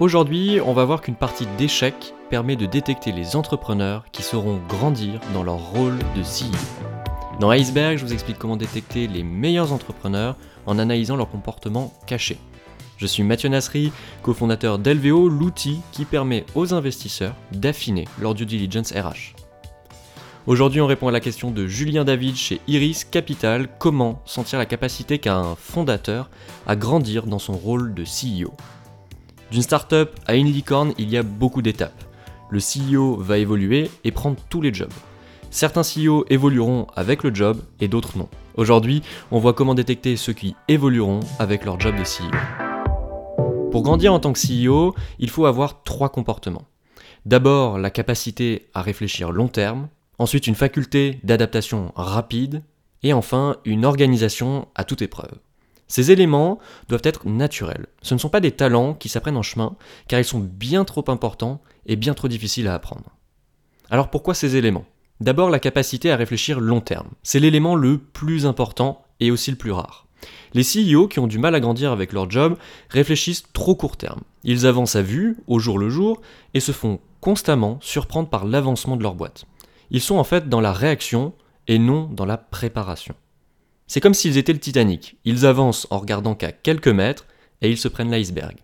Aujourd'hui, on va voir qu'une partie d'échecs permet de détecter les entrepreneurs qui sauront grandir dans leur rôle de CEO. Dans Iceberg, je vous explique comment détecter les meilleurs entrepreneurs en analysant leur comportement caché. Je suis Mathieu Nasri, cofondateur d'Elveo, l'outil qui permet aux investisseurs d'affiner leur due diligence RH. Aujourd'hui, on répond à la question de Julien David chez Iris Capital comment sentir la capacité qu'a un fondateur à grandir dans son rôle de CEO. D'une startup à une licorne, il y a beaucoup d'étapes. Le CEO va évoluer et prendre tous les jobs. Certains CEO évolueront avec le job et d'autres non. Aujourd'hui, on voit comment détecter ceux qui évolueront avec leur job de CEO. Pour grandir en tant que CEO, il faut avoir trois comportements. D'abord, la capacité à réfléchir long terme, ensuite une faculté d'adaptation rapide, et enfin une organisation à toute épreuve. Ces éléments doivent être naturels. Ce ne sont pas des talents qui s'apprennent en chemin, car ils sont bien trop importants et bien trop difficiles à apprendre. Alors pourquoi ces éléments? D'abord la capacité à réfléchir long terme. C'est l'élément le plus important et aussi le plus rare. Les CEO qui ont du mal à grandir avec leur job réfléchissent trop court terme. Ils avancent à vue, au jour le jour, et se font constamment surprendre par l'avancement de leur boîte. Ils sont en fait dans la réaction et non dans la préparation. C'est comme s'ils étaient le Titanic. Ils avancent en regardant qu'à quelques mètres et ils se prennent l'iceberg.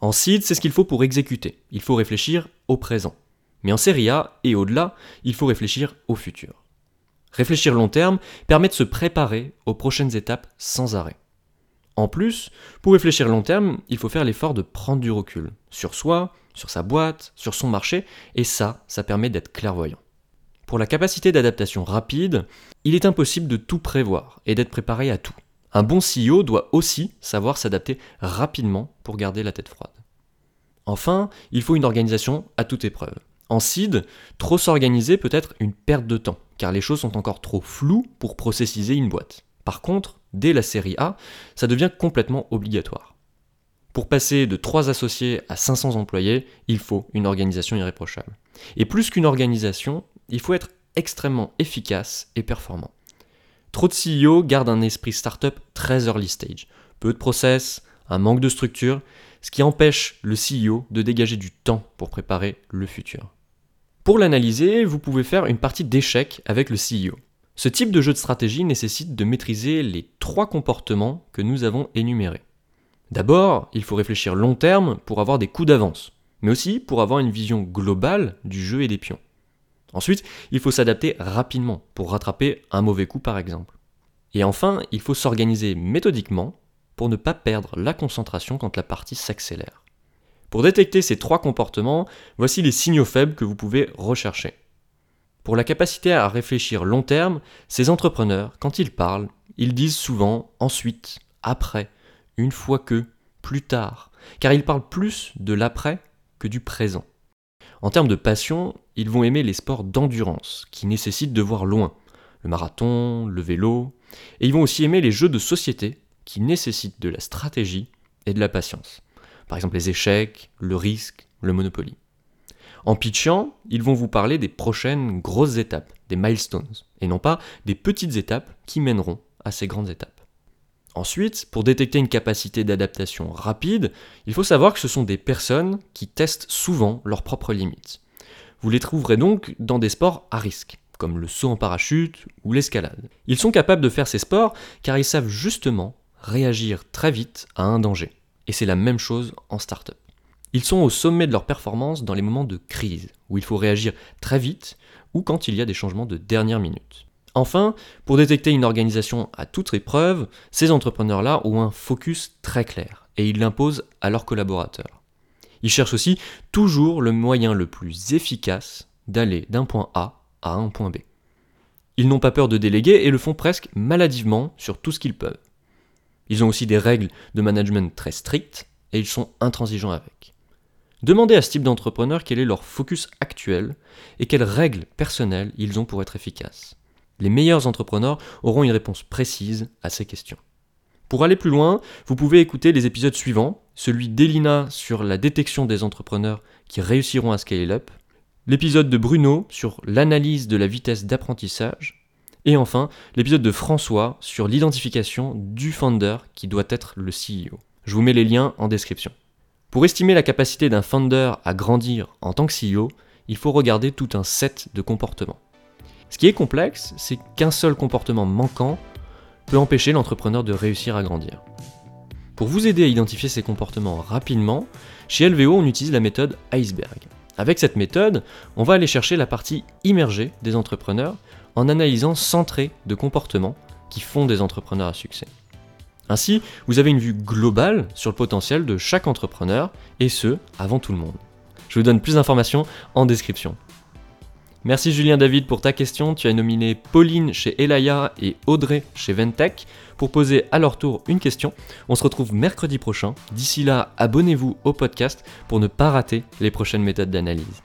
En seed, c'est ce qu'il faut pour exécuter. Il faut réfléchir au présent. Mais en série A et au-delà, il faut réfléchir au futur. Réfléchir long terme permet de se préparer aux prochaines étapes sans arrêt. En plus, pour réfléchir long terme, il faut faire l'effort de prendre du recul sur soi, sur sa boîte, sur son marché, et ça, ça permet d'être clairvoyant. Pour la capacité d'adaptation rapide, il est impossible de tout prévoir et d'être préparé à tout. Un bon CEO doit aussi savoir s'adapter rapidement pour garder la tête froide. Enfin, il faut une organisation à toute épreuve. En seed, trop s'organiser peut être une perte de temps, car les choses sont encore trop floues pour processiser une boîte. Par contre, dès la série A, ça devient complètement obligatoire. Pour passer de 3 associés à 500 employés, il faut une organisation irréprochable. Et plus qu'une organisation, il faut être extrêmement efficace et performant. Trop de CEO gardent un esprit startup très early stage. Peu de process, un manque de structure, ce qui empêche le CEO de dégager du temps pour préparer le futur. Pour l'analyser, vous pouvez faire une partie d'échec avec le CEO. Ce type de jeu de stratégie nécessite de maîtriser les trois comportements que nous avons énumérés. D'abord, il faut réfléchir long terme pour avoir des coups d'avance, mais aussi pour avoir une vision globale du jeu et des pions. Ensuite, il faut s'adapter rapidement pour rattraper un mauvais coup par exemple. Et enfin, il faut s'organiser méthodiquement pour ne pas perdre la concentration quand la partie s'accélère. Pour détecter ces trois comportements, voici les signaux faibles que vous pouvez rechercher. Pour la capacité à réfléchir long terme, ces entrepreneurs, quand ils parlent, ils disent souvent ensuite, après, une fois que, plus tard, car ils parlent plus de l'après que du présent. En termes de passion, ils vont aimer les sports d'endurance, qui nécessitent de voir loin, le marathon, le vélo, et ils vont aussi aimer les jeux de société, qui nécessitent de la stratégie et de la patience. Par exemple les échecs, le risque, le Monopoly. En pitchant, ils vont vous parler des prochaines grosses étapes, des milestones, et non pas des petites étapes qui mèneront à ces grandes étapes. Ensuite, pour détecter une capacité d'adaptation rapide, il faut savoir que ce sont des personnes qui testent souvent leurs propres limites. Vous les trouverez donc dans des sports à risque, comme le saut en parachute ou l'escalade. Ils sont capables de faire ces sports car ils savent justement réagir très vite à un danger. Et c'est la même chose en startup. Ils sont au sommet de leur performance dans les moments de crise, où il faut réagir très vite ou quand il y a des changements de dernière minute. Enfin, pour détecter une organisation à toute épreuve, ces entrepreneurs-là ont un focus très clair et ils l'imposent à leurs collaborateurs. Ils cherchent aussi toujours le moyen le plus efficace d'aller d'un point A à un point B. Ils n'ont pas peur de déléguer et le font presque maladivement sur tout ce qu'ils peuvent. Ils ont aussi des règles de management très strictes et ils sont intransigeants avec. Demandez à ce type d'entrepreneur quel est leur focus actuel et quelles règles personnelles ils ont pour être efficaces. Les meilleurs entrepreneurs auront une réponse précise à ces questions. Pour aller plus loin, vous pouvez écouter les épisodes suivants, celui d'Elina sur la détection des entrepreneurs qui réussiront à scaler up, l'épisode de Bruno sur l'analyse de la vitesse d'apprentissage, et enfin l'épisode de François sur l'identification du founder qui doit être le CEO. Je vous mets les liens en description. Pour estimer la capacité d'un founder à grandir en tant que CEO, il faut regarder tout un set de comportements. Ce qui est complexe, c'est qu'un seul comportement manquant peut empêcher l'entrepreneur de réussir à grandir. Pour vous aider à identifier ces comportements rapidement, chez LVO on utilise la méthode iceberg. Avec cette méthode, on va aller chercher la partie immergée des entrepreneurs en analysant 100 traits de comportement qui font des entrepreneurs à succès. Ainsi, vous avez une vue globale sur le potentiel de chaque entrepreneur, et ce, avant tout le monde. Je vous donne plus d'informations en description. Merci Julien David pour ta question. Tu as nominé Pauline chez Elaya et Audrey chez Ventech pour poser à leur tour une question. On se retrouve mercredi prochain. D'ici là, abonnez-vous au podcast pour ne pas rater les prochaines méthodes d'analyse.